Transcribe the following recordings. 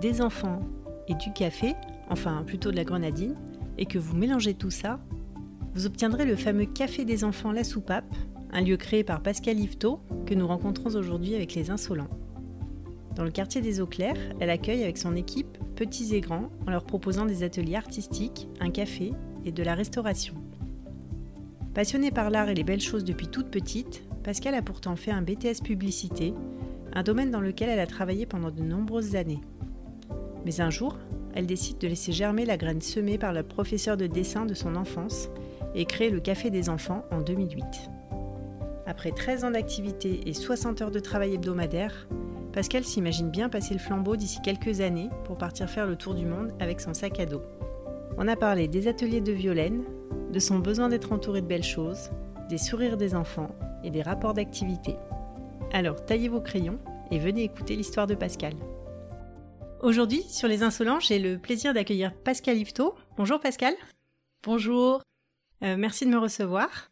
des enfants et du café, enfin plutôt de la grenadine, et que vous mélangez tout ça, vous obtiendrez le fameux Café des enfants La Soupape, un lieu créé par Pascal Yvetot que nous rencontrons aujourd'hui avec les Insolents. Dans le quartier des Eaux Claires, elle accueille avec son équipe petits et grands en leur proposant des ateliers artistiques, un café et de la restauration. Passionnée par l'art et les belles choses depuis toute petite, Pascal a pourtant fait un BTS publicité, un domaine dans lequel elle a travaillé pendant de nombreuses années. Mais un jour, elle décide de laisser germer la graine semée par le professeur de dessin de son enfance et créer le Café des enfants en 2008. Après 13 ans d'activité et 60 heures de travail hebdomadaire, Pascal s'imagine bien passer le flambeau d'ici quelques années pour partir faire le tour du monde avec son sac à dos. On a parlé des ateliers de Violaine, de son besoin d'être entouré de belles choses, des sourires des enfants et des rapports d'activité. Alors taillez vos crayons et venez écouter l'histoire de Pascal. Aujourd'hui, sur Les Insolents, j'ai le plaisir d'accueillir Pascal Yvetot. Bonjour Pascal. Bonjour. Euh, merci de me recevoir.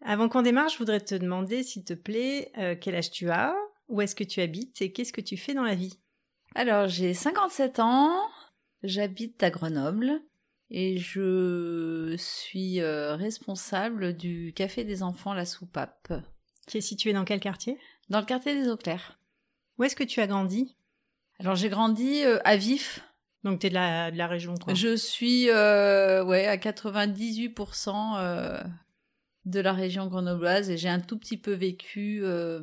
Avant qu'on démarre, je voudrais te demander, s'il te plaît, euh, quel âge tu as, où est-ce que tu habites et qu'est-ce que tu fais dans la vie? Alors, j'ai 57 ans, j'habite à Grenoble et je suis euh, responsable du Café des enfants La Soupape. Qui est situé dans quel quartier? Dans le quartier des Eaux Claires. Où est-ce que tu as grandi? Alors, j'ai grandi à Vif, donc tu es de la, de la région quoi. Je suis euh, ouais, à 98% euh, de la région grenobloise et j'ai un tout petit peu vécu euh,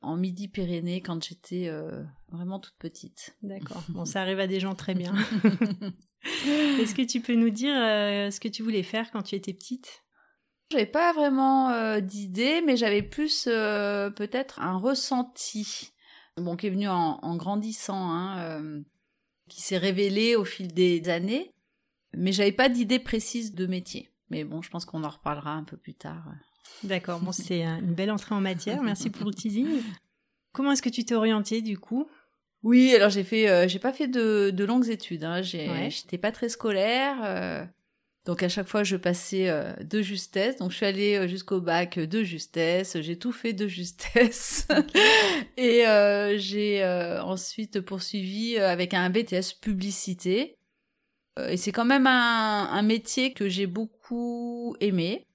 en Midi-Pyrénées quand j'étais euh, vraiment toute petite. D'accord. Bon, ça arrive à des gens très bien. Est-ce que tu peux nous dire euh, ce que tu voulais faire quand tu étais petite? J'avais pas vraiment euh, d'idée, mais j'avais plus peut-être un ressenti. Bon, qui est venu en, en grandissant. Hein, qui s'est révélé au fil des années, mais j'avais pas d'idée précise de métier. Mais bon, je pense qu'on en reparlera un peu plus tard. D'accord, bon, c'est une belle entrée en matière. Merci pour le teasing. Comment est-ce que tu t'es orientée du coup? Oui, alors j'ai fait, euh, j'ai pas fait de, de longues études. Hein. J'étais pas très scolaire. Euh, donc à chaque fois, je passais euh, de justesse. Donc je suis allée euh, jusqu'au bac de justesse. J'ai tout fait de justesse. et euh, j'ai euh, ensuite poursuivi euh, avec un BTS publicité. Et c'est quand même un, un métier que j'ai beaucoup aimé.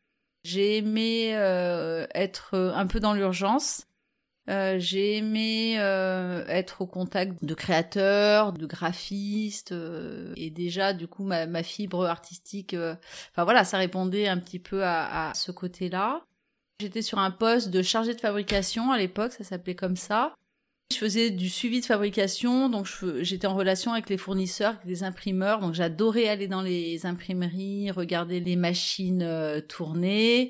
J'ai aimé être un peu dans l'urgence. Euh, j'ai aimé euh, être au contact de créateurs, de graphistes, euh, et déjà du coup ma, fibre artistique, enfin voilà, ça répondait un petit peu à, à ce côté-là. J'étais sur un poste de chargé de fabrication à l'époque, ça s'appelait comme ça. Je faisais du suivi de fabrication, donc j'étais en relation avec les fournisseurs, avec les imprimeurs, donc j'adorais aller dans les imprimeries, regarder les machines tourner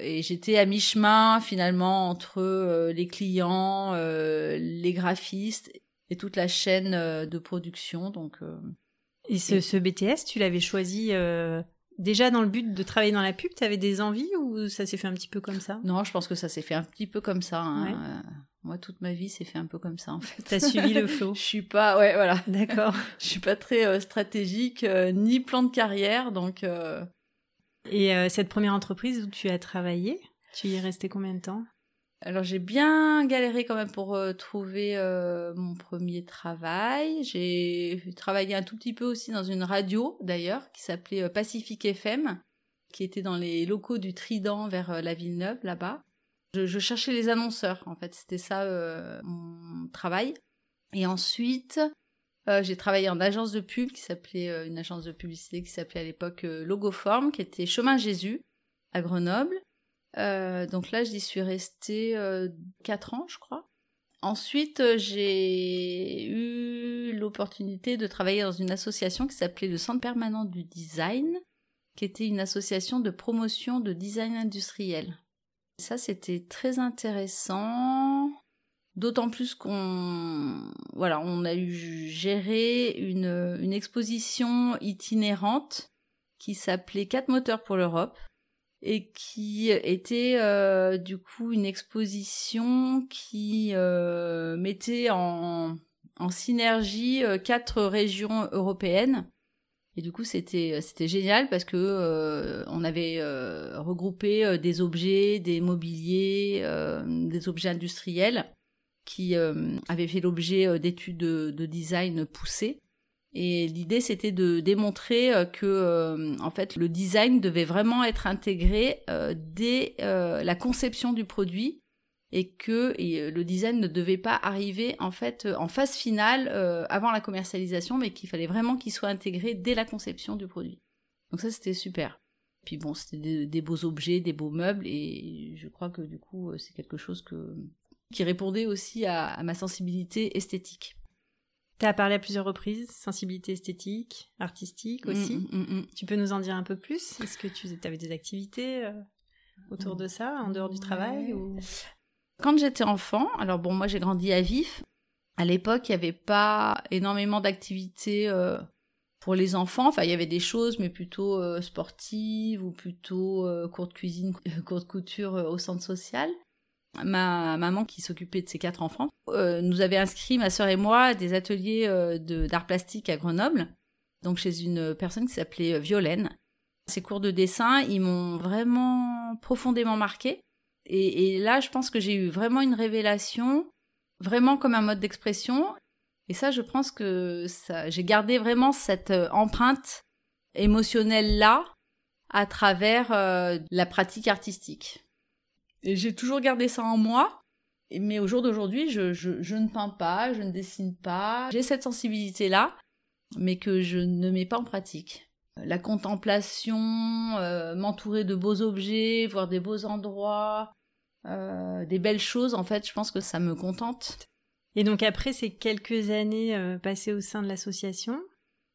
et j'étais à mi-chemin finalement entre euh, les clients, euh, les graphistes et toute la chaîne euh, de production. Donc, et ce, ce BTS, tu l'avais choisi déjà dans le but de travailler dans la pub Tu avais des envies ou ça s'est fait un petit peu comme ça? Non, je pense que ça s'est fait un petit peu comme ça. Hein. Ouais. moi, toute ma vie, c'est fait un peu comme ça en fait. T'as suivi le flow Je suis pas, ouais, voilà. D'accord. Je suis pas très stratégique ni plan de carrière, donc. Et euh, cette première entreprise où tu as travaillé, tu y es resté combien de temps? Alors j'ai bien galéré quand même pour euh, trouver euh, mon premier travail. J'ai travaillé un tout petit peu aussi dans une radio d'ailleurs qui s'appelait euh, Pacific FM, qui était dans les locaux du Trident vers la Villeneuve là-bas. Je, cherchais les annonceurs en fait, c'était ça mon travail. Et ensuite j'ai travaillé en agence de pub qui s'appelait une agence de publicité qui s'appelait à l'époque Logoform, qui était Chemin Jésus à Grenoble. donc là, j'y suis restée 4 ans, je crois. Ensuite, j'ai eu l'opportunité de travailler dans une association qui s'appelait le Centre permanent du design, qui était une association de promotion de design industriel. Ça, c'était très intéressant. D'autant plus qu'on voilà, on a eu géré une, exposition itinérante qui s'appelait Quatre moteurs pour l'Europe et qui était euh, du coup une exposition qui euh, mettait en, synergie euh, quatre régions européennes. Et du coup, c'était c'était génial parce que on avait regroupé des objets, des mobiliers, des objets industriels qui avaient fait l'objet d'études de, design poussées. Et l'idée, c'était de démontrer que, en fait, le design devait vraiment être intégré dès la conception du produit et que euh, le design ne devait pas arriver en fait euh, en phase finale euh, avant la commercialisation, mais qu'il fallait vraiment qu'il soit intégré dès la conception du produit. Donc ça c'était super. Puis bon, c'était des, beaux objets, des beaux meubles, et je crois que du coup c'est quelque chose que qui répondait aussi à, ma sensibilité esthétique. Tu as parlé à plusieurs reprises, sensibilité esthétique, artistique aussi. Mm, mm, mm, tu peux nous en dire un peu plus? Est-ce que tu avais des activités autour de ça, en dehors du travail ou... Quand j'étais enfant, alors bon, moi j'ai grandi à Vif. À l'époque, il n'y avait pas énormément d'activités euh, pour les enfants. Enfin, il y avait des choses, mais plutôt euh, sportives ou plutôt euh, courte cuisine, courte couture au centre social. Ma maman, qui s'occupait de ses quatre enfants, nous avait inscrit, ma sœur et moi, des ateliers d'art plastique à Grenoble, donc chez une personne qui s'appelait Violaine. Ces cours de dessin, ils m'ont vraiment profondément marqué. Et, là, je pense que j'ai eu vraiment une révélation, vraiment comme un mode d'expression. Et ça, je pense que j'ai gardé vraiment cette euh, empreinte émotionnelle là à travers euh, la pratique artistique. Et j'ai toujours gardé ça en moi. Mais au jour d'aujourd'hui, je, je, ne peins pas, je ne dessine pas. J'ai cette sensibilité-là, mais que je ne mets pas en pratique. La contemplation, euh, m'entourer de beaux objets, voir des beaux endroits, euh, des belles choses, en fait, je pense que ça me contente. Et donc après ces quelques années euh, passées au sein de l'association?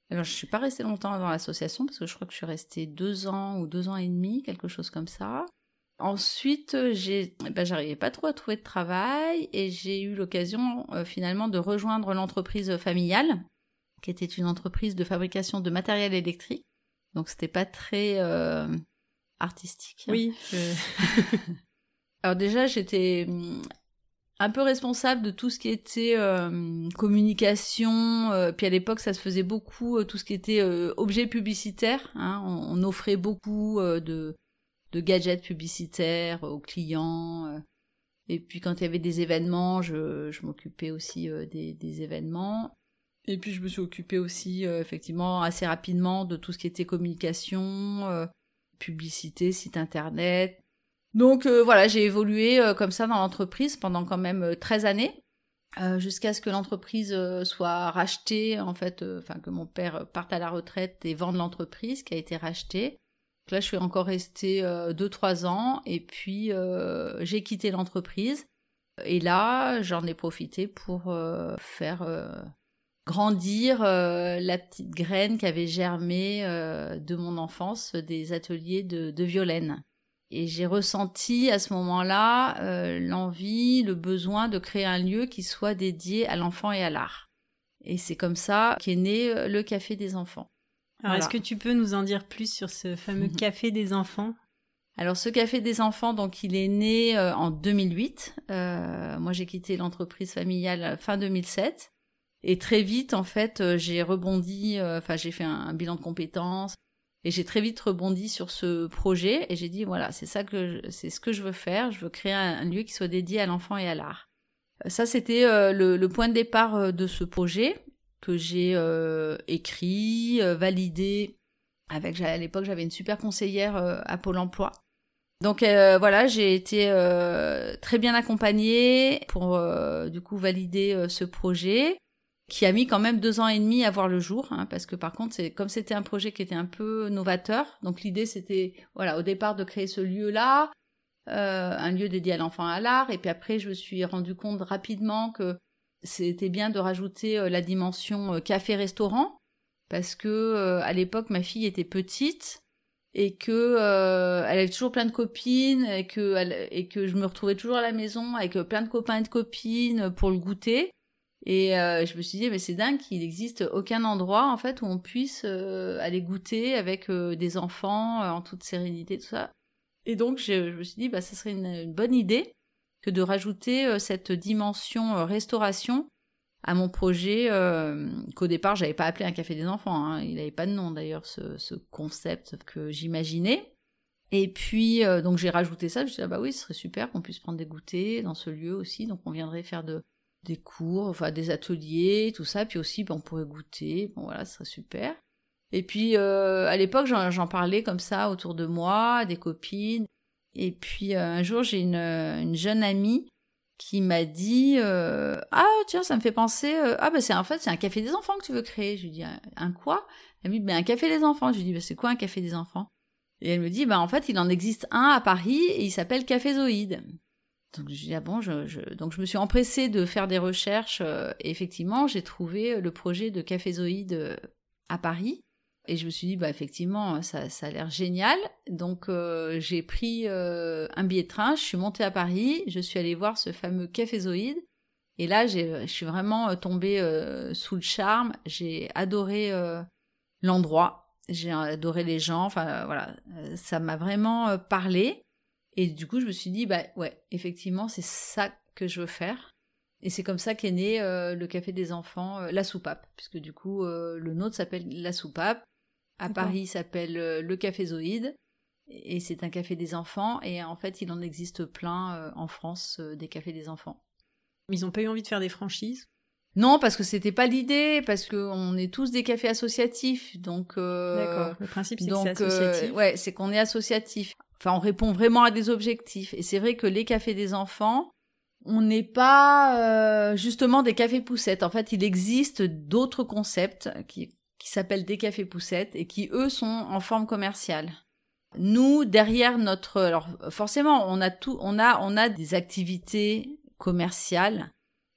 Alors je suis pas restée longtemps dans l'association parce que je crois que je suis restée deux ans ou deux ans et demi, quelque chose comme ça. Ensuite, j'ai, eh ben, j'arrivais pas trop à trouver de travail et j'ai eu l'occasion euh, finalement de rejoindre l'entreprise familiale, qui était une entreprise de fabrication de matériel électrique. Donc c'était pas très artistique. Oui. Alors déjà, j'étais hum, un peu responsable de tout ce qui était euh, communication. Euh, puis à l'époque, ça se faisait beaucoup, euh, tout ce qui était objet publicitaire. Hein. on, offrait beaucoup de, de, gadgets publicitaires aux clients. et puis quand il y avait des événements, je, je m'occupais aussi des, des, événements. Et puis je me suis occupée aussi, effectivement, assez rapidement de tout ce qui était communication, publicité, site internet, donc euh, voilà, j'ai évolué euh, comme ça dans l'entreprise pendant quand même 13 euh, années. jusqu'à ce que l'entreprise soit rachetée, en fait, enfin que mon père parte à la retraite et vende l'entreprise qui a été rachetée. Donc là, je suis encore restée 2-3 ans et puis j'ai quitté l'entreprise. Et là, j'en ai profité pour faire grandir la petite graine qui avait germé de mon enfance des ateliers de, de Violaine. Et j'ai ressenti à ce moment-là euh, l'envie, le besoin de créer un lieu qui soit dédié à l'enfant et à l'art. Et c'est comme ça qu'est né euh, le Café des enfants. Alors, est-ce que tu peux nous en dire plus sur ce fameux mhm. Café des enfants? Alors ce café des enfants, donc il est né euh, en 2008. moi j'ai quitté l'entreprise familiale fin 2007 et très vite en fait j'ai rebondi. Enfin j'ai fait un, bilan de compétences. Et j'ai très vite rebondi sur ce projet et j'ai dit voilà, c'est ça que c'est ce que je veux faire, je veux créer un, lieu qui soit dédié à l'enfant et à l'art. Euh, ça c'était euh, le, point de départ euh, de ce projet que j'ai écrit, validé avec à l'époque j'avais une super conseillère à Pôle emploi. Donc voilà, j'ai été très bien accompagnée pour du coup valider ce projet. qui a mis quand même deux ans et demi à voir le jour, hein, parce que par contre, c'est comme c'était un projet qui était un peu novateur, donc l'idée c'était, voilà, au départ de créer ce lieu-là, euh, un lieu dédié à l'enfant à l'art, et puis après je me suis rendu compte rapidement que c'était bien de rajouter euh, la dimension euh, café-restaurant, parce que à l'époque ma fille était petite et que elle avait toujours plein de copines et que et que je me retrouvais toujours à la maison avec plein de copains et de copines pour le goûter et euh, je me suis dit, mais c'est dingue qu'il n'existe aucun endroit en fait où on puisse euh, aller goûter avec euh, des enfants en toute sérénité, tout ça. Et donc je, me suis dit, bah, ça serait une, bonne idée que de rajouter cette dimension restauration à mon projet qu'au départ j'avais pas appelé un café des enfants. Hein. Il n'avait pas de nom d'ailleurs ce, ce, concept que j'imaginais. Et puis donc j'ai rajouté ça. Je me suis dit, ah, bah oui, ce serait super qu'on puisse prendre des goûters dans ce lieu aussi. Donc on viendrait faire de des cours, enfin des ateliers, tout ça, puis aussi ben, on pourrait goûter, bon voilà, ce serait super. Et puis euh, à l'époque j'en parlais comme ça autour de moi, des copines. Et puis euh, un jour j'ai une, une, jeune amie qui m'a dit euh, ah tiens ça me fait penser ah ben c'est en fait c'est un café des enfants que tu veux créer. Je lui dis un, quoi? Elle me dit ben un café des enfants. Je lui dis ben, c'est quoi un café des enfants? Et elle me dit ben en fait il en existe un à Paris et il s'appelle Café Zoïde. Donc je ah bon, je, donc je me suis empressée de faire des recherches euh, et effectivement j'ai trouvé le projet de Cafézoïde euh, à Paris et je me suis dit bah effectivement ça, ça a l'air génial. Donc euh, j'ai pris un billet de train, je suis montée à Paris, je suis allée voir ce fameux Cafézoïde. Et là je suis vraiment tombée sous le charme, j'ai adoré l'endroit, j'ai adoré les gens, enfin voilà. Ça m'a vraiment parlé. Et du coup, je me suis dit, bah ouais, effectivement, c'est ça que je veux faire. Et c'est comme ça qu'est né euh, le café des enfants, euh, la soupape, puisque du coup, euh, le nôtre s'appelle la soupape. À Paris, s'appelle le café Zoïde. Et c'est un café des enfants. Et en fait, il en existe plein en France, des cafés des enfants. Ils n'ont pas eu envie de faire des franchises? Non, parce que c'était pas l'idée, parce qu'on est tous des cafés associatifs, donc. D'accord. Le principe, c'est que c'est associatif. ouais, c'est qu'on est associatif. Enfin, on répond vraiment à des objectifs. Et c'est vrai que les cafés des enfants, on n'est pas euh, justement des cafés poussettes. En fait, il existe d'autres concepts qui, qui s'appellent des cafés poussettes et qui, eux, sont en forme commerciale. Nous, derrière notre... Alors, forcément, on a, tout, on a, on a des activités commerciales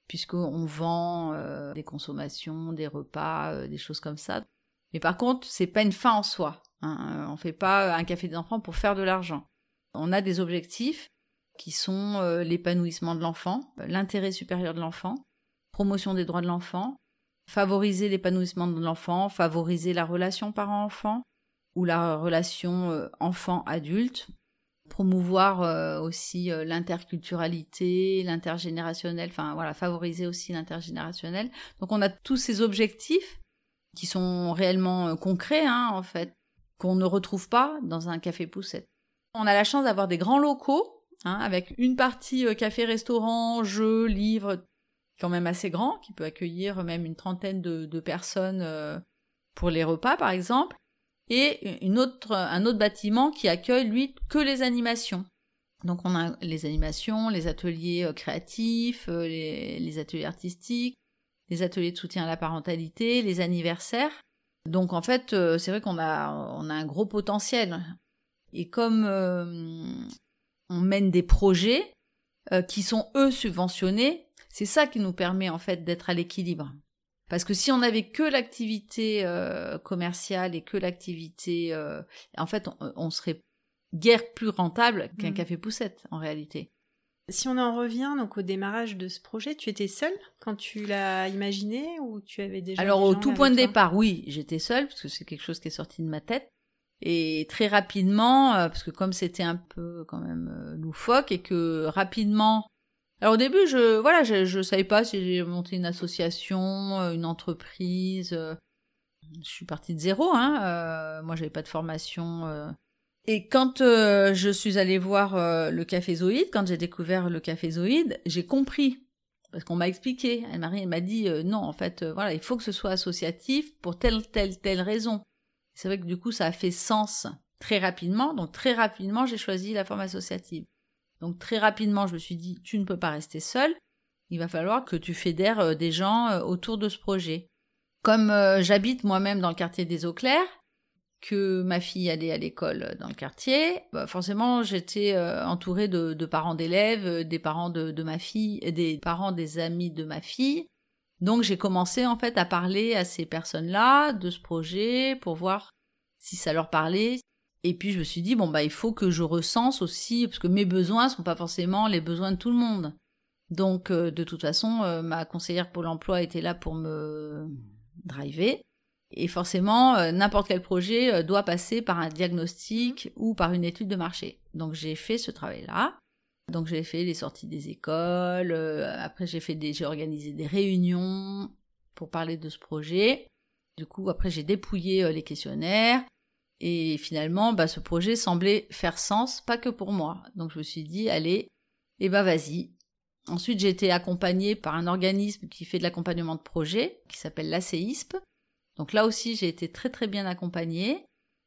puisqu'on vend euh, des consommations, des repas, euh, des choses comme ça. Mais par contre, c'est pas une fin en soi. Hein. On fait pas un café des enfants pour faire de l'argent. On a des objectifs qui sont euh, l'épanouissement de l'enfant, l'intérêt supérieur de l'enfant, promotion des droits de l'enfant, favoriser l'épanouissement de l'enfant, favoriser la relation parent-enfant ou la relation euh, enfant-adulte, promouvoir euh, aussi l'interculturalité, l'intergénérationnel, enfin voilà, favoriser aussi l'intergénérationnel. Donc on a tous ces objectifs qui sont réellement concrets hein, en fait qu'on ne retrouve pas dans un café poussette. On a la chance d'avoir des grands locaux, hein, avec une partie euh, café-restaurant, jeux, livres, quand même assez grand, qui peut accueillir même une trentaine de, personnes euh, pour les repas, par exemple, et une autre, un autre bâtiment qui accueille, lui, que les animations. Donc on a les animations, les ateliers euh, créatifs, les ateliers artistiques, les ateliers de soutien à la parentalité, les anniversaires. Donc en fait, euh, c'est vrai qu'on a, on a un gros potentiel. Et comme euh, on mène des projets euh, qui sont eux subventionnés, c'est ça qui nous permet en fait d'être à l'équilibre. Parce que si on n'avait que l'activité commerciale et que l'activité, en fait, on, serait guère plus rentable qu'un mmh. café poussette en réalité. Si on en revient donc au démarrage de ce projet, tu étais seule quand tu l'as imaginé ou tu avais déjà Alors au tout point de départ, oui, j'étais seule parce que c'est quelque chose qui est sorti de ma tête. Et très rapidement, euh, parce que comme c'était un peu quand même euh, loufoque et que rapidement, alors au début, je voilà, je, savais pas si j'ai monté une association, euh, une entreprise. je suis partie de zéro, hein. moi, j'avais pas de formation et quand euh, je suis allée voir euh, le café Zoïde, quand j'ai découvert le café Zoïde, j'ai compris. Parce qu'on m'a expliqué. Elle m'a, m'a dit euh, non, en fait, voilà, il faut que ce soit associatif pour telle, telle, telle raison. C'est vrai que du coup, ça a fait sens très rapidement. Donc très rapidement, j'ai choisi la forme associative. Donc très rapidement, je me suis dit, tu ne peux pas rester seule. il va falloir que tu fédères des gens autour de ce projet. Comme j'habite moi-même dans le quartier des Eaux Claires, que ma fille allait à l'école dans le quartier, bah, forcément j'étais entourée de, parents d'élèves, des parents de, ma fille, des parents des amis de ma fille. Donc j'ai commencé en fait à parler à ces personnes-là de ce projet pour voir si ça leur parlait. Et puis je me suis dit bon bah il faut que je recense aussi parce que mes besoins sont pas forcément les besoins de tout le monde. Donc de toute façon ma conseillère Pôle Emploi était là pour me driver. Et forcément, euh, n'importe quel projet euh, doit passer par un diagnostic ou par une étude de marché. Donc j'ai fait ce travail-là. Donc j'ai fait les sorties des écoles. Euh, après j'ai fait des, j'ai organisé des réunions pour parler de ce projet. Du coup après j'ai dépouillé les questionnaires. Et finalement, bah, ce projet semblait faire sens, pas que pour moi. Donc je me suis dit, allez, et eh bah vas-y. Ensuite, j'ai été accompagnée par un organisme qui fait de l'accompagnement de projet, qui s'appelle l'ACISP, donc là aussi, j'ai été très très bien accompagnée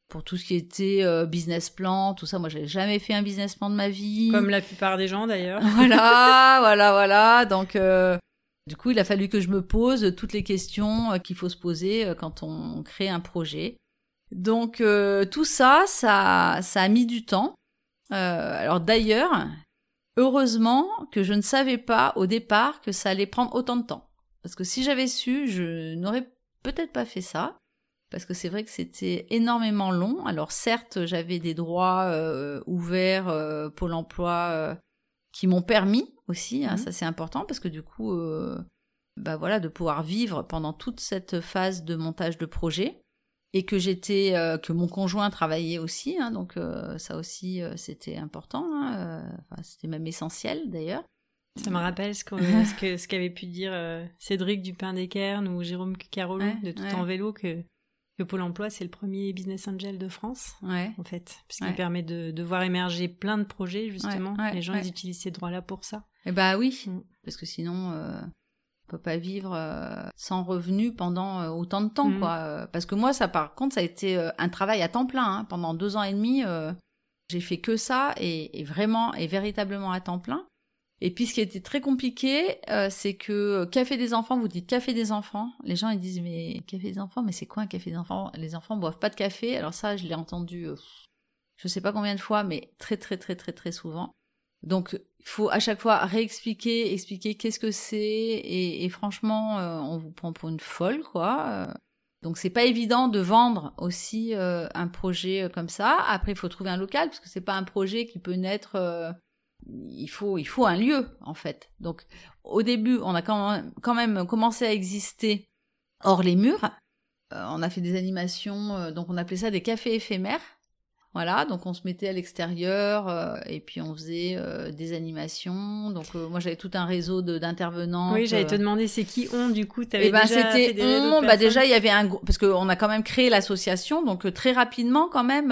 pour tout ce qui était euh, business plan, tout ça. Moi, j'avais jamais fait un business plan de ma vie. Comme la plupart des gens d'ailleurs. voilà, voilà, voilà. Donc, euh, du coup, il a fallu que je me pose toutes les questions euh, qu'il faut se poser quand on crée un projet. Donc, tout ça, ça, ça a mis du temps. alors d'ailleurs, heureusement que je ne savais pas au départ que ça allait prendre autant de temps. Parce que si j'avais su, je n'aurais peut-être pas fait ça, parce que c'est vrai que c'était énormément long. Alors certes, j'avais des droits euh, ouverts euh, Pôle Emploi euh, qui m'ont permis aussi, hein, mmh. ça c'est important, parce que du coup, bah voilà, de pouvoir vivre pendant toute cette phase de montage de projet. Et que j'étais, que mon conjoint travaillait aussi, hein, donc ça aussi c'était important, hein, c'était même essentiel d'ailleurs. Ça me rappelle ce qu'avait ce qu'avait pu dire euh, Cédric Dupin d'Equerne ou Jérôme Carolo de Tout en vélo que, que Pôle emploi, c'est le premier business angel de France, en fait, puisqu'il permet de, de, voir émerger plein de projets, justement. Les gens, ils utilisent ces droits-là pour ça. Eh bah oui, mm. parce que sinon, euh, on peut pas vivre euh, sans revenu pendant autant de temps, mm. quoi. Parce que moi, ça, par contre, ça a été un travail à temps plein. Hein. Pendant deux ans et demi, j'ai fait que ça, et, et vraiment, et véritablement à temps plein. Et puis ce qui était très compliqué, euh, c'est que euh, café des enfants, vous dites café des enfants, les gens ils disent mais café des enfants, mais c'est quoi un café des enfants? Les enfants boivent pas de café. Alors ça, je l'ai entendu, euh, je sais pas combien de fois, mais très très très très très souvent. Donc faut à chaque fois réexpliquer, expliquer qu'est-ce que c'est, et, franchement, on vous prend pour une folle quoi. Donc c'est pas évident de vendre aussi un projet comme ça. Après il faut trouver un local parce que c'est pas un projet qui peut naître il faut, il faut un lieu, en fait. Donc, au début, on a quand même, commencé à exister hors les murs. Euh, on a fait des animations, euh, donc on appelait ça des cafés éphémères. Voilà, donc on se mettait à l'extérieur euh, et puis on faisait des animations. Donc moi j'avais tout un réseau d'intervenants. Oui, j'allais te demander c'est qui on du coup? Avais eh ben, c'était on. Bah déjà il y avait un parce qu'on a quand même créé l'association, donc très rapidement quand même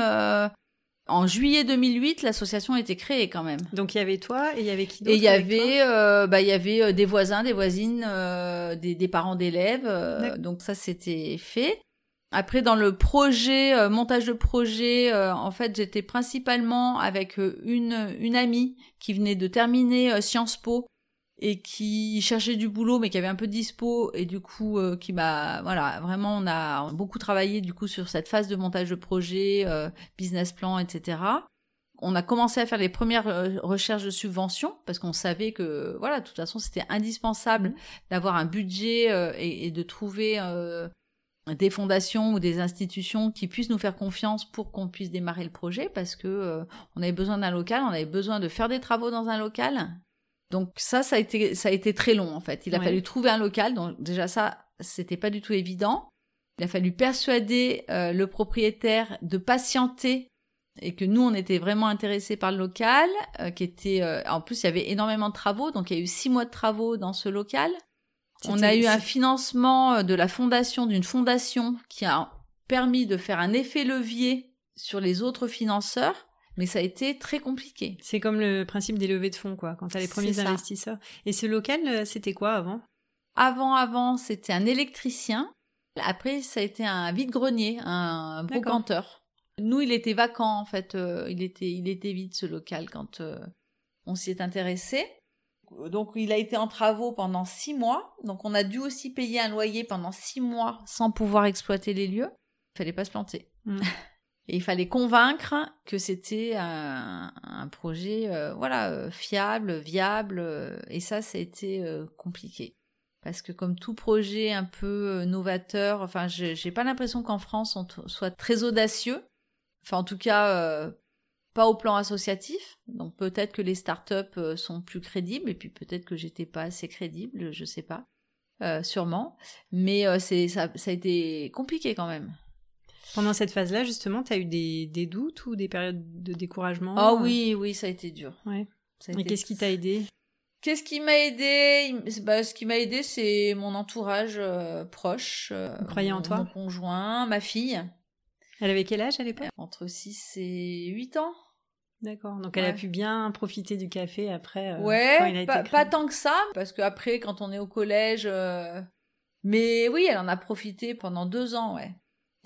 en juillet 2008, l'association a été créée quand même. Donc il y avait toi et il y avait qui d'autre Et il y avait, euh, bah il y avait euh, des voisins, des voisines, euh, des, des, parents d'élèves. donc ça c'était fait. Après dans le projet montage de projet, en fait j'étais principalement avec une une amie qui venait de terminer Sciences Po et qui cherchait du boulot mais qui avait un peu de dispo et du coup euh, qui m'a voilà vraiment on a beaucoup travaillé du coup sur cette phase de montage de projet euh, business plan etc on a commencé à faire les premières euh, recherches de subventions parce qu'on savait que voilà de toute façon c'était indispensable mmh. d'avoir un budget et, et, de trouver des fondations ou des institutions qui puissent nous faire confiance pour qu'on puisse démarrer le projet parce que on avait besoin d'un local, on avait besoin de faire des travaux dans un local donc ça, ça a été, ça a été très long en fait. Il a fallu trouver un local. Donc déjà ça, c'était pas du tout évident. Il a fallu persuader euh, le propriétaire de patienter et que nous on était vraiment intéressés par le local, euh, qui était euh, en plus il y avait énormément de travaux, donc il y a eu six mois de travaux dans ce local. On a eu un financement de la fondation d'une fondation qui a permis de faire un effet levier sur les autres financeurs. Mais ça a été très compliqué. C'est comme le principe des levées de fonds, quoi, quand tu as les premiers investisseurs. Et ce local, euh, c'était quoi avant? Avant, avant, c'était un électricien. Après, ça a été un vide-grenier, un brocanteur. Nous, il était vacant, en fait. Euh, il, était, il était vide, ce local, quand euh, on s'y est intéressé. Donc il a été en travaux pendant six mois. Donc on a dû aussi payer un loyer pendant six mois sans pouvoir exploiter les lieux. Il fallait pas se planter. Mm. Et il fallait convaincre que c'était un, projet euh, voilà euh, fiable, viable. Euh, et ça, ça a été compliqué. Parce que comme tout projet un peu novateur, enfin, j'ai pas l'impression qu'en France on soit très audacieux. Enfin, en tout cas, pas au plan associatif. Donc peut-être que les startups sont plus crédibles et puis peut-être que j'étais pas assez crédible, je sais pas, sûrement. Mais c'est ça, ça a été compliqué quand même. Pendant cette phase-là, justement, tu as eu des, des, doutes ou des périodes de découragement Ah oui, oui, ça a été dur. Ouais. Et qu'est-ce qui t'a aidé? Qu'est-ce qui m'a aidé? Bah, Ce qui m'a aidé, c'est mon entourage euh, proche. Euh, en toi? Mon conjoint, ma fille. Elle avait quel âge à l'époque? Entre 6 et 8 ans. D'accord. Donc elle a pu bien profiter du café après. Euh, ouais, pas, pas, tant que ça, parce qu'après, quand on est au collège. Euh, mais oui, elle en a profité pendant deux ans, ouais.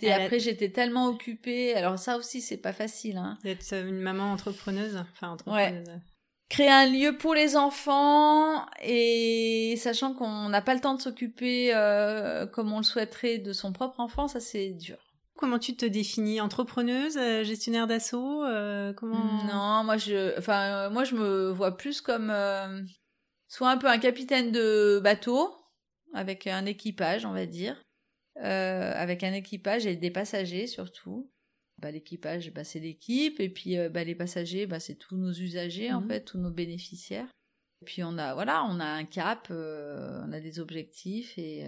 Et après, j'étais tellement occupée. Alors ça aussi, c'est pas facile. Hein. D'être une maman entrepreneuse. Enfin, entrepreneuse. Ouais. Créer un lieu pour les enfants et sachant qu'on n'a pas le temps de s'occuper euh, comme on le souhaiterait de son propre enfant, ça c'est dur. Comment tu te définis? Entrepreneuse, euh, gestionnaire d'assaut euh, Comment Non, moi je, enfin moi je me vois plus comme soit un peu un capitaine de bateau avec un équipage, on va dire, euh, avec un équipage et des passagers surtout. Bah, l'équipage, bah, c'est l'équipe, et puis euh, bah, les passagers, bah, c'est tous nos usagers, en mmh fait, tous nos bénéficiaires. Et puis on a, voilà, on a un cap, euh, on a des objectifs, et,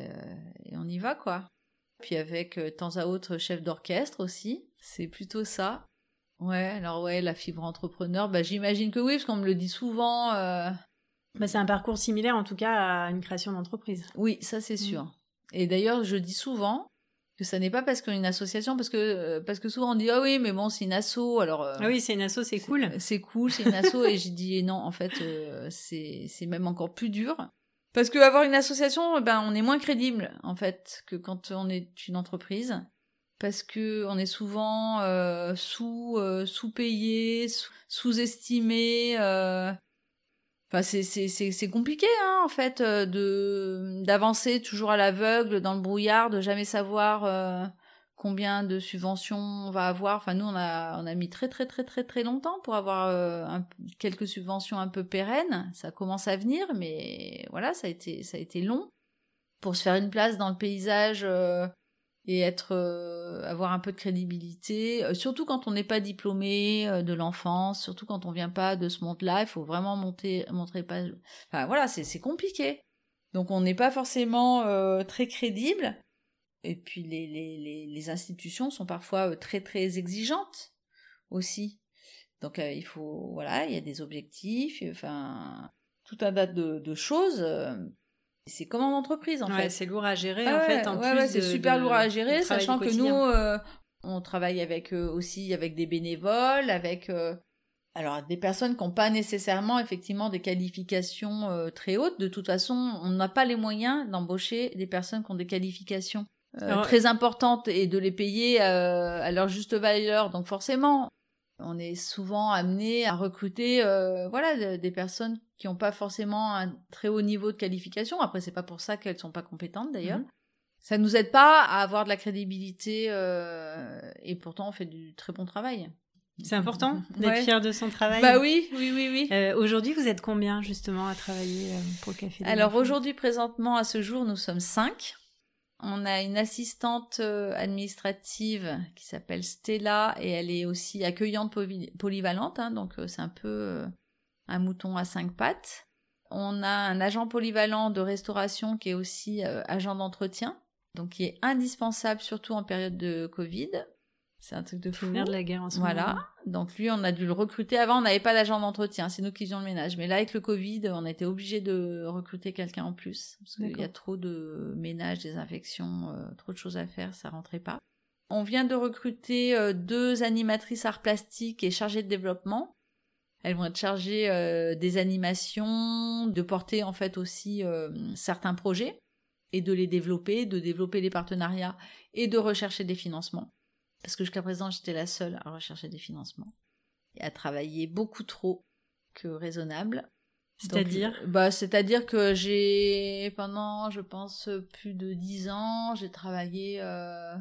et, on y va, quoi. Puis avec, de temps à autre, chef d'orchestre aussi, c'est plutôt ça. Ouais, alors ouais, la fibre entrepreneur, bah, j'imagine que oui, parce qu'on me le dit souvent. Bah, c'est un parcours similaire, en tout cas, à une création d'entreprise. Oui, ça c'est mmh. sûr. Et d'ailleurs, je dis souvent que ça n'est pas parce qu'on est une association, parce que, euh, parce que souvent on dit, ah oui, mais bon, c'est une asso, alors. Euh, ah oui, c'est une asso, c'est cool. C'est cool, c'est une asso, et j'ai dit, non, en fait, euh, c'est même encore plus dur. Parce que avoir une association, ben, on est moins crédible, en fait, que quand on est une entreprise. Parce que on est souvent sous, sous-payé, sous-estimé. Enfin, c'est compliqué, hein, en fait, euh, de d'avancer toujours à l'aveugle dans le brouillard, de jamais savoir euh, combien de subventions on va avoir. Enfin, nous, on a on a mis très très très très très longtemps pour avoir euh, quelques subventions un peu pérennes. Ça commence à venir, mais voilà, ça a été ça a été long pour se faire une place dans le paysage et être euh, avoir un peu de crédibilité euh, surtout quand on n'est pas diplômé euh, de l'enfance surtout quand on vient pas de ce monde-là il faut vraiment monter montrer pas enfin voilà c'est compliqué donc on n'est pas forcément très crédible et puis les, les, les, institutions sont parfois très très exigeantes aussi donc il faut voilà il y a des objectifs enfin tout un tas de, de choses c'est comme en entreprise en fait. C'est lourd à gérer en fait. En ouais, c'est super lourd à gérer, sachant que nous, euh, on travaille avec euh, aussi avec des bénévoles, avec euh, alors des personnes qui n'ont pas nécessairement effectivement des qualifications très hautes. De toute façon, on n'a pas les moyens d'embaucher des personnes qui ont des qualifications très importantes et de les payer à leur juste valeur. Donc forcément, on est souvent amené à recruter euh, voilà des personnes qui n'ont pas forcément un très haut niveau de qualification. Après, c'est pas pour ça qu'elles sont pas compétentes d'ailleurs. Ça mhm. Ça nous aide pas à avoir de la crédibilité euh, et pourtant on fait du très bon travail. C'est important d'être fier de son travail. Bah oui, oui, oui, oui. Euh, aujourd'hui, vous êtes combien justement à travailler pour le café Alors aujourd'hui, présentement, à ce jour, nous sommes cinq. On a une assistante euh, administrative qui s'appelle Stella et elle est aussi accueillante polyvalente, hein, donc euh, c'est un peu euh, un mouton à cinq pattes. On a un agent polyvalent de restauration qui est aussi agent d'entretien, donc qui est indispensable surtout en période de Covid. C'est un truc de fou. de la guerre en ce voilà. Donc lui, on a dû le recruter. Avant, on n'avait pas d'agent d'entretien, c'est nous qui faisions le ménage. Mais là, avec le Covid, on a été obligé de recruter quelqu'un en plus. Parce qu'il y a trop de ménage, des infections, euh, trop de choses à faire, ça rentrait pas. On vient de recruter euh, deux animatrices art plastique et chargées de développement. Elles vont être chargées euh, des animations, de porter en fait aussi certains projets et de les développer, de développer les partenariats et de rechercher des financements. Parce que jusqu'à présent, j'étais la seule à rechercher des financements et à travailler beaucoup trop que raisonnable. C'est-à-dire bah, C'est-à-dire que j'ai, pendant, je pense, plus de 10 ans, j'ai travaillé euh,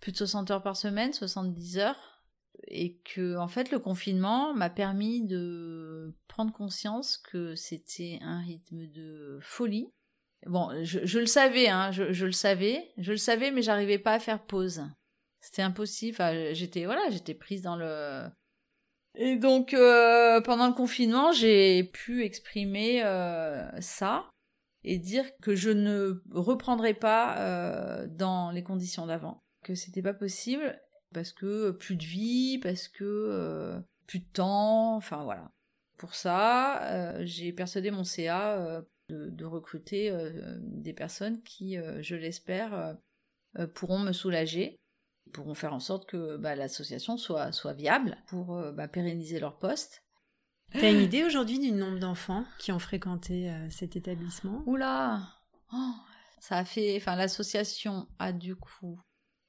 plus de 60 heures par semaine, 70 heures. Et que, en fait, le confinement m'a permis de prendre conscience que c'était un rythme de folie. Bon, je, le savais, hein, je, je, le savais, je le savais, mais j'arrivais pas à faire pause. C'était impossible. Enfin, j'étais, voilà, j'étais prise dans le, et donc, euh, pendant le confinement, j'ai pu exprimer euh, ça et dire que je ne reprendrai pas euh, dans les conditions d'avant, que c'était pas possible parce que plus de vie, parce que plus de temps, enfin voilà. Pour ça, j'ai persuadé mon CA de, de, recruter des personnes qui, je l'espère, pourront me soulager pourront faire en sorte que bah, l'association soit, soit viable pour euh, bah, pérenniser leur poste. Tu as une idée aujourd'hui du nombre d'enfants qui ont fréquenté euh, cet établissement? Oula oh, Ça a fait. Enfin, l'association a du coup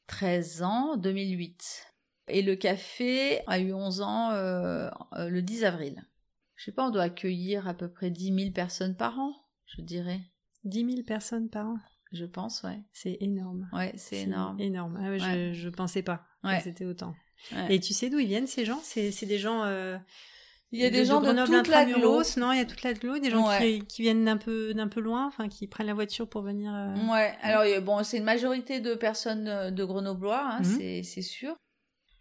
13 ans, 2008. Et le café a eu 11 ans euh, le 10 avril. Je sais pas, on doit accueillir à peu près 10 000 personnes par an, je dirais. 10 000 personnes par an? Je pense, ouais. C'est énorme. Ouais, c'est énorme. Énorme. Ah je, je pensais pas que c'était autant. Et tu sais d'où ils viennent ces gens? C'est des gens. Euh, il y a des gens de, toute la Non, il y a toute la des gens qui, viennent d'un peu d'un peu loin, enfin qui prennent la voiture pour venir. Euh, ouais. Alors bon, c'est une majorité de personnes euh, de Grenoblois, hein, mhm. c'est sûr.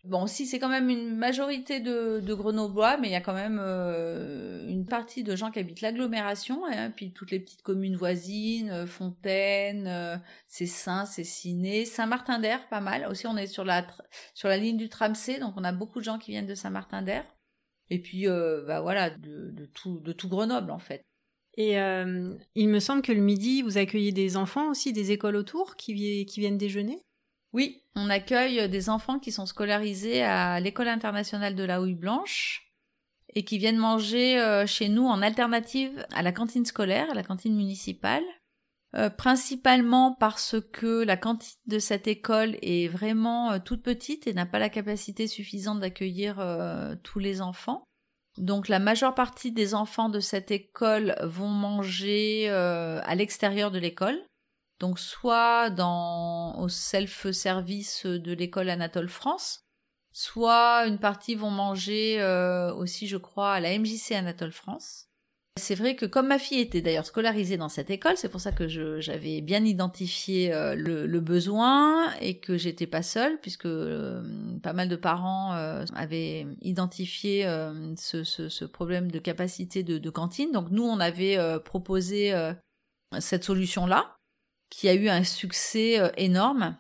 Bon, si c'est quand même une majorité de, de Grenoblois, mais il y a quand même euh, une partie de gens qui habitent l'agglomération, hein, puis toutes les petites communes voisines, euh, Fontaine, euh, c'est Ciné, Saint-Martin-d'Air, pas mal. Aussi, on est sur la sur la ligne du tram donc on a beaucoup de gens qui viennent de Saint-Martin-d'Air. Et puis, bah voilà, de, de, tout de tout Grenoble en fait. Et il me semble que le midi, vous accueillez des enfants aussi, des écoles autour qui viennent déjeuner? Oui, on accueille des enfants qui sont scolarisés à l'école internationale de la houille blanche et qui viennent manger euh, chez nous en alternative à la cantine scolaire, à la cantine municipale, euh, principalement parce que la cantine de cette école est vraiment euh, toute petite et n'a pas la capacité suffisante d'accueillir tous les enfants. Donc la majeure partie des enfants de cette école vont manger à l'extérieur de l'école. Donc soit dans au self-service de l'école Anatole France, soit une partie vont manger euh, aussi, je crois, à la MJC Anatole France. C'est vrai que comme ma fille était d'ailleurs scolarisée dans cette école, c'est pour ça que j'avais bien identifié euh, le, besoin et que j'étais pas seule, puisque euh, pas mal de parents avaient identifié ce, problème de capacité de, de, cantine. Donc nous, on avait proposé cette solution-là qui a eu un succès euh, énorme.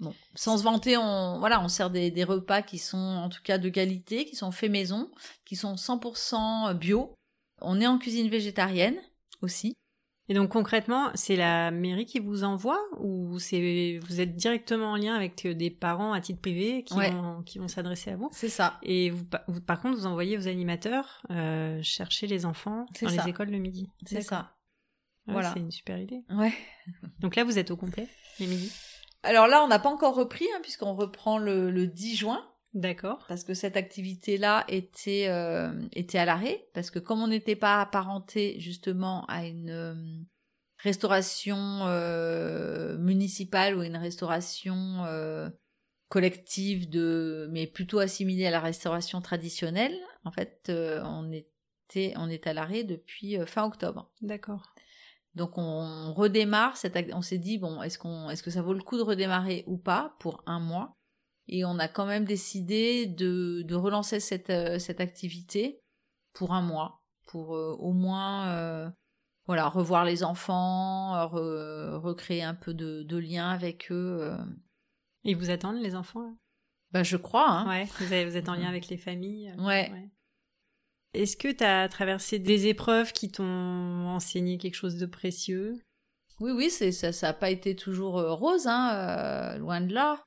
Bon, sans se vanter, on voilà, on sert des, repas qui sont en tout cas de qualité, qui sont faits maison, qui sont 100% bio. On est en cuisine végétarienne aussi. Et donc concrètement, c'est la mairie qui vous envoie ou c'est vous êtes directement en lien avec euh, des parents à titre privé qui vont qui vont s'adresser à vous? C'est ça. Et vous, par contre, vous envoyez vos animateurs euh, chercher les enfants dans les écoles le midi. C'est ça voilà. C'est une super idée. Ouais. Donc là, vous êtes au complet, les midi Alors là, on n'a pas encore repris, hein, puisqu'on reprend le, 10 juin. D'accord. Parce que cette activité-là était, euh, était à l'arrêt, parce que comme on n'était pas apparenté justement à une euh, restauration euh, municipale ou une restauration collective de, mais plutôt assimilée à la restauration traditionnelle, en fait, on était, on est à l'arrêt depuis fin octobre. D'accord. Donc on redémarre, on s'est dit bon, est-ce qu'on, est-ce que ça vaut le coup de redémarrer ou pas pour un mois? Et on a quand même décidé de, de relancer cette, euh, cette activité pour un mois, pour euh, au moins euh, voilà revoir les enfants, recréer un peu de, de lien avec eux. Ils vous attendent les enfants Ben je crois. Hein. Ouais, vous, vous, êtes en lien avec les familles. ouais. ouais. Est-ce que tu as traversé des épreuves qui t'ont enseigné quelque chose de précieux? Oui, oui, ça n'a pas été toujours euh, rose, hein, euh, loin de là.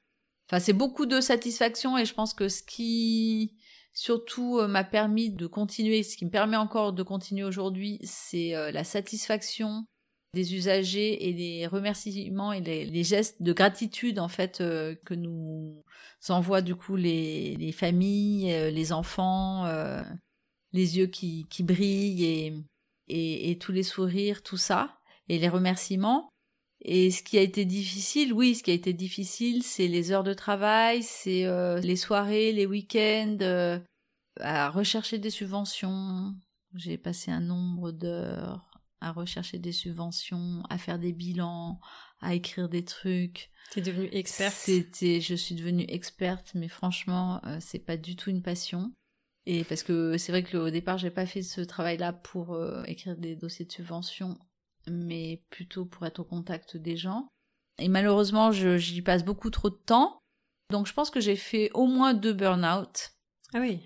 Enfin, c'est beaucoup de satisfaction et je pense que ce qui surtout euh, m'a permis de continuer, ce qui me permet encore de continuer aujourd'hui, c'est la satisfaction des usagers et les remerciements et les, gestes de gratitude en fait que nous envoient du coup les familles, les enfants les yeux qui, qui brillent et, et, tous les sourires, tout ça, et les remerciements. Et ce qui a été difficile, oui, ce qui a été difficile, c'est les heures de travail, c'est euh, les soirées, les week-ends, euh, à rechercher des subventions. J'ai passé un nombre d'heures à rechercher des subventions, à faire des bilans, à écrire des trucs. T'es devenue experte. C'était, je suis devenue experte, mais franchement, euh, c'est pas du tout une passion. Et parce que c'est vrai que au départ, j'ai pas fait ce travail-là pour euh, écrire des dossiers de subvention, mais plutôt pour être au contact des gens. Et malheureusement, j'y passe beaucoup trop de temps. Donc je pense que j'ai fait au moins deux burn-out. Ah oui.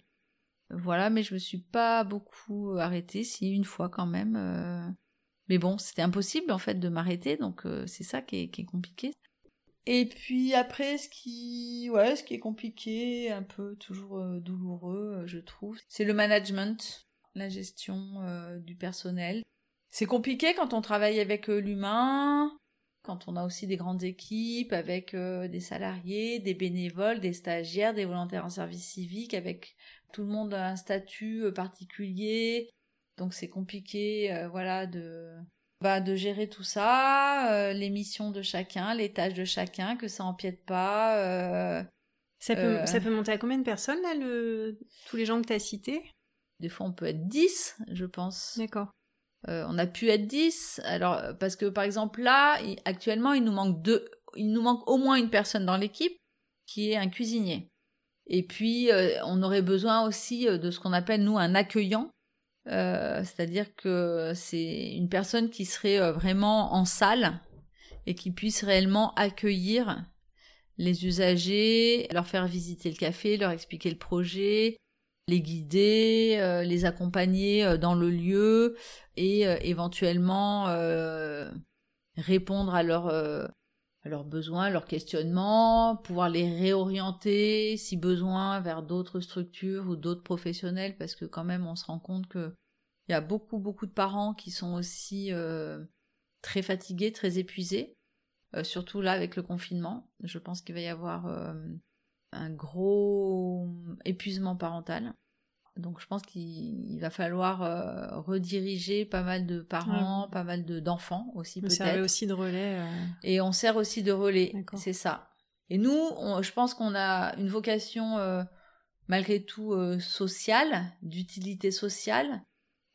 Voilà, mais je me suis pas beaucoup arrêtée, si une fois quand même. Euh. Mais bon, c'était impossible en fait de m'arrêter, donc euh, c'est ça qui est, compliqué. Et puis après, ce qui, ouais, ce qui est compliqué, un peu toujours euh, douloureux, je trouve, c'est le management, la gestion du personnel. C'est compliqué quand on travaille avec l'humain, quand on a aussi des grandes équipes avec des salariés, des bénévoles, des stagiaires, des volontaires en service civique, avec tout le monde a un statut euh, particulier, donc c'est compliqué, euh, voilà, de bah, de gérer tout ça, euh, les missions de chacun, les tâches de chacun, que ça empiète pas. ça peut ça peut monter à combien de personnes là, le tous les gens que tu as cités? Des fois on peut être 10, je pense. D'accord. on a pu être 10, alors parce que par exemple là, actuellement il nous manque deux, il nous manque au moins une personne dans l'équipe qui est un cuisinier. Et puis, euh, on aurait besoin aussi euh, de ce qu'on appelle, nous, un accueillant. Euh, c'est-à-dire que c'est une personne qui serait vraiment en salle et qui puisse réellement accueillir les usagers, leur faire visiter le café, leur expliquer le projet, les guider, les accompagner dans le lieu et éventuellement répondre à leurs leurs besoins, leurs questionnements, pouvoir les réorienter si besoin vers d'autres structures ou d'autres professionnels parce que quand même on se rend compte que il y a beaucoup beaucoup de parents qui sont aussi euh, très fatigués, très épuisés, euh, surtout là avec le confinement. Je pense qu'il va y avoir euh, un gros épuisement parental. Donc je pense qu'il va falloir euh, rediriger pas mal de parents, pas mal d'enfants aussi peut-être. On sert aussi de relais. Euh. Et on sert aussi de relais, c'est ça. Et nous, je pense qu'on a une vocation euh, malgré tout sociale, d'utilité sociale,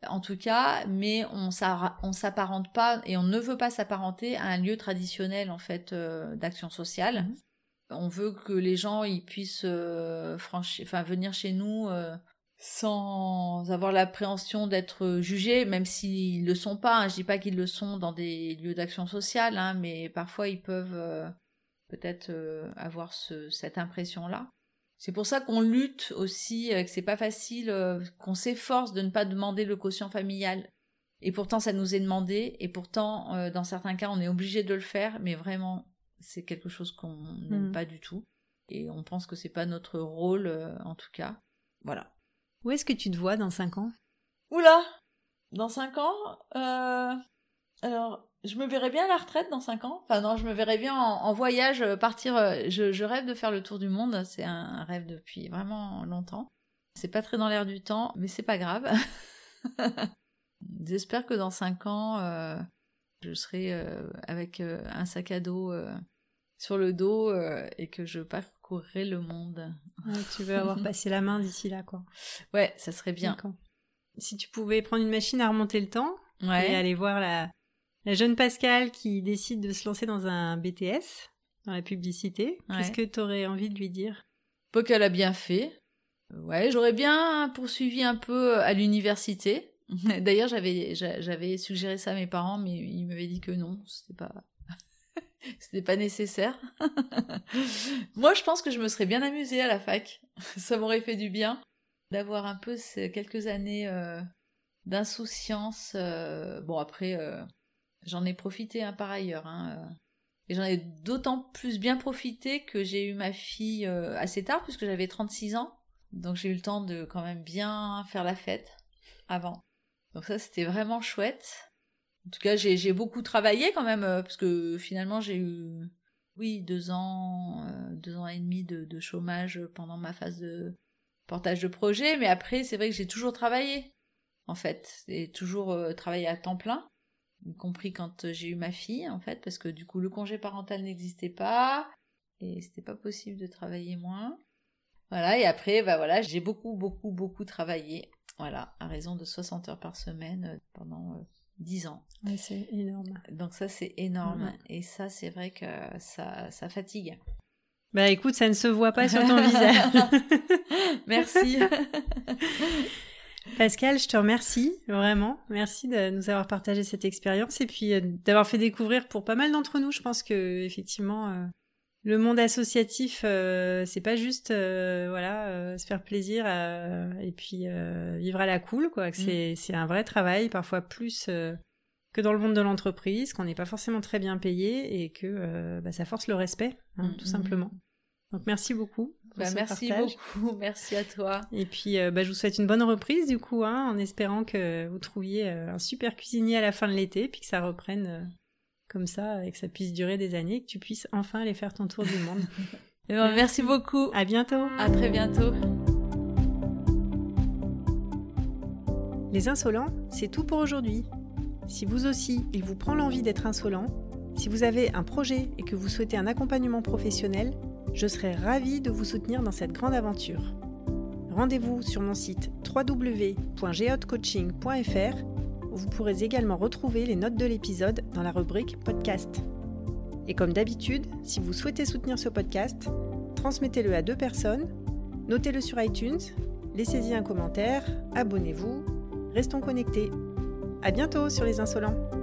en tout cas, mais on s'apparente pas et on ne veut pas s'apparenter à un lieu traditionnel en fait d'action sociale. Mmh. On veut que les gens ils puissent franchir, enfin venir chez nous sans avoir l'appréhension d'être jugés, même s'ils le sont pas. Hein. Je dis pas qu'ils le sont dans des lieux d'action sociale, hein, mais parfois ils peuvent euh, peut-être euh, avoir cette impression-là. C'est pour ça qu'on lutte aussi, euh, que c'est pas facile, qu'on s'efforce de ne pas demander le quotient familial. Et pourtant, ça nous est demandé, et pourtant, dans certains cas, on est obligé de le faire, mais vraiment, c'est quelque chose qu'on n'aime mmh. pas du tout. Et on pense que c'est pas notre rôle, en tout cas. Voilà. Où est-ce que tu te vois dans 5 ans? Oula Dans 5 ans euh... Alors, je me verrais bien à la retraite dans 5 ans? Enfin non, je me verrais bien en, voyage, euh, partir... Euh, je, rêve de faire le tour du monde. C'est un, rêve depuis vraiment longtemps. C'est pas très dans l'air du temps, mais c'est pas grave. J'espère que dans 5 ans, je serai avec un sac à dos sur le dos et que je le monde. tu veux avoir passé la main d'ici là, quoi. Ouais, ça serait bien. Si tu pouvais prendre une machine à remonter le temps et aller voir la, la jeune Pascal qui décide de se lancer dans un BTS, dans la publicité, qu'est-ce que tu aurais envie de lui dire? Pas qu'elle a bien fait. Ouais, j'aurais bien poursuivi un peu à l'université. D'ailleurs, j'avais j'avais suggéré ça à mes parents, mais ils m'avaient dit que non, c'était pas C'était pas nécessaire. Moi, je pense que je me serais bien amusée à la fac. Ça m'aurait fait du bien d'avoir un peu ces quelques années euh, d'insouciance. Euh, bon, après, euh, j'en ai profité hein, par ailleurs. Hein, et j'en ai d'autant plus bien profité que j'ai eu ma fille assez tard, puisque j'avais 36 ans. Donc j'ai eu le temps de quand même bien faire la fête avant. Donc ça, c'était vraiment chouette. En tout cas, j'ai beaucoup travaillé quand même, euh, parce que finalement, j'ai eu, oui, deux ans, euh, deux ans et demi de, chômage pendant ma phase de portage de projet, mais après, c'est vrai que j'ai toujours travaillé. en fait, et toujours travailler à temps plein, y compris quand j'ai eu ma fille, en fait, parce que du coup, le congé parental n'existait pas, et c'était pas possible de travailler moins. Voilà, et après, bah voilà, j'ai beaucoup, beaucoup, beaucoup travaillé, voilà, à raison de 60 heures par semaine pendant 10 ans. c'est énorme. Donc ça, c'est énorme. Et ça, c'est vrai que ça, ça fatigue. Bah écoute, ça ne se voit pas sur ton visage. Merci. Pascal, je te remercie vraiment. Merci de nous avoir partagé cette expérience et puis euh, d'avoir fait découvrir pour pas mal d'entre nous. Je pense que effectivement, euh, le monde associatif, euh, c'est pas juste voilà se faire plaisir et puis vivre à la cool quoi. Mm. C'est un vrai travail, parfois plus que dans le monde de l'entreprise, qu'on n'est pas forcément très bien payé et que euh, bah, ça force le respect, hein, mm, tout mm, simplement. Donc merci beaucoup. Bah, merci beaucoup, merci à toi. Et puis euh, bah, je vous souhaite une bonne reprise du coup, hein, en espérant que vous trouviez euh, un super cuisinier à la fin de l'été, puis que ça reprenne comme ça et que ça puisse durer des années, et que tu puisses enfin aller faire ton tour du monde. Eh ben, merci beaucoup. À bientôt. À très bientôt. Les insolents, c'est tout pour aujourd'hui. Si vous aussi, il vous prend l'envie d'être insolent, si vous avez un projet et que vous souhaitez un accompagnement professionnel, je serai ravie de vous soutenir dans cette grande aventure. Rendez-vous sur mon site www.geotcoaching.fr vous pourrez également retrouver les notes de l'épisode dans la rubrique podcast. Et comme d'habitude, si vous souhaitez soutenir ce podcast, transmettez-le à deux personnes, notez-le sur iTunes, laissez-y un commentaire, abonnez-vous, restons connectés. À bientôt sur Les Insolents.